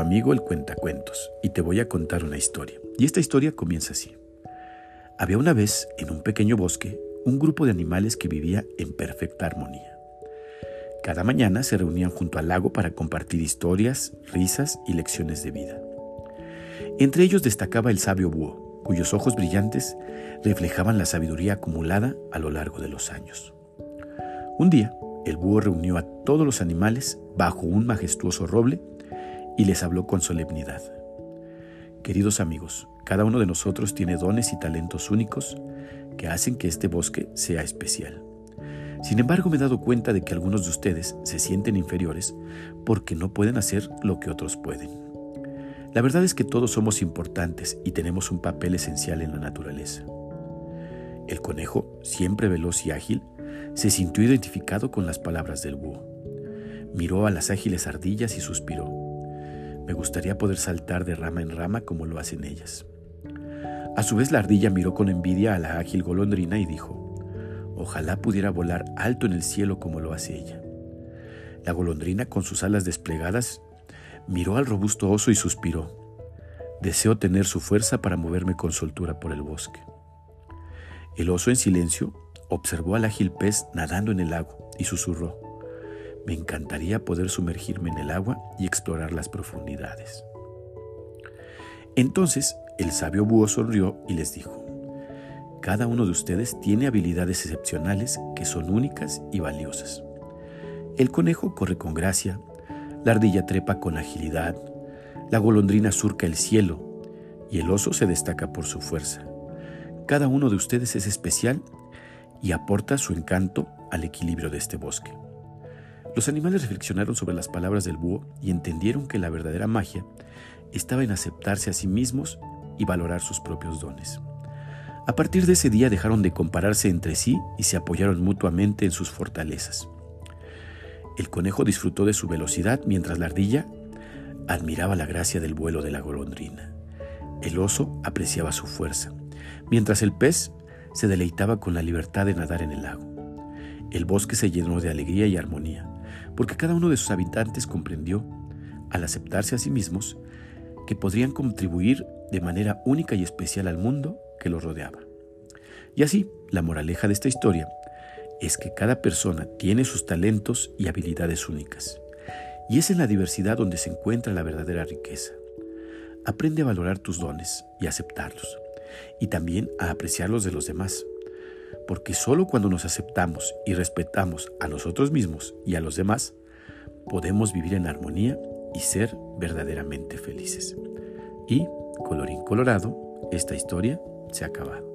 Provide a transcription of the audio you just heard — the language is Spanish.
amigo el cuentacuentos y te voy a contar una historia. Y esta historia comienza así. Había una vez, en un pequeño bosque, un grupo de animales que vivía en perfecta armonía. Cada mañana se reunían junto al lago para compartir historias, risas y lecciones de vida. Entre ellos destacaba el sabio búho, cuyos ojos brillantes reflejaban la sabiduría acumulada a lo largo de los años. Un día, el búho reunió a todos los animales bajo un majestuoso roble y les habló con solemnidad. Queridos amigos, cada uno de nosotros tiene dones y talentos únicos que hacen que este bosque sea especial. Sin embargo, me he dado cuenta de que algunos de ustedes se sienten inferiores porque no pueden hacer lo que otros pueden. La verdad es que todos somos importantes y tenemos un papel esencial en la naturaleza. El conejo, siempre veloz y ágil, se sintió identificado con las palabras del búho. Miró a las ágiles ardillas y suspiró. Me gustaría poder saltar de rama en rama como lo hacen ellas. A su vez la ardilla miró con envidia a la ágil golondrina y dijo, ojalá pudiera volar alto en el cielo como lo hace ella. La golondrina con sus alas desplegadas miró al robusto oso y suspiró. Deseo tener su fuerza para moverme con soltura por el bosque. El oso en silencio observó al ágil pez nadando en el lago y susurró, me encantaría poder sumergirme en el agua y explorar las profundidades. Entonces el sabio búho sonrió y les dijo, cada uno de ustedes tiene habilidades excepcionales que son únicas y valiosas. El conejo corre con gracia, la ardilla trepa con agilidad, la golondrina surca el cielo y el oso se destaca por su fuerza. Cada uno de ustedes es especial y aporta su encanto al equilibrio de este bosque. Los animales reflexionaron sobre las palabras del búho y entendieron que la verdadera magia estaba en aceptarse a sí mismos y valorar sus propios dones. A partir de ese día dejaron de compararse entre sí y se apoyaron mutuamente en sus fortalezas. El conejo disfrutó de su velocidad mientras la ardilla admiraba la gracia del vuelo de la golondrina. El oso apreciaba su fuerza, mientras el pez se deleitaba con la libertad de nadar en el lago. El bosque se llenó de alegría y armonía, porque cada uno de sus habitantes comprendió, al aceptarse a sí mismos, que podrían contribuir de manera única y especial al mundo que los rodeaba. Y así, la moraleja de esta historia es que cada persona tiene sus talentos y habilidades únicas. Y es en la diversidad donde se encuentra la verdadera riqueza. Aprende a valorar tus dones y aceptarlos y también a apreciarlos de los demás. Porque solo cuando nos aceptamos y respetamos a nosotros mismos y a los demás, podemos vivir en armonía y ser verdaderamente felices. Y, colorín colorado, esta historia se ha acabado.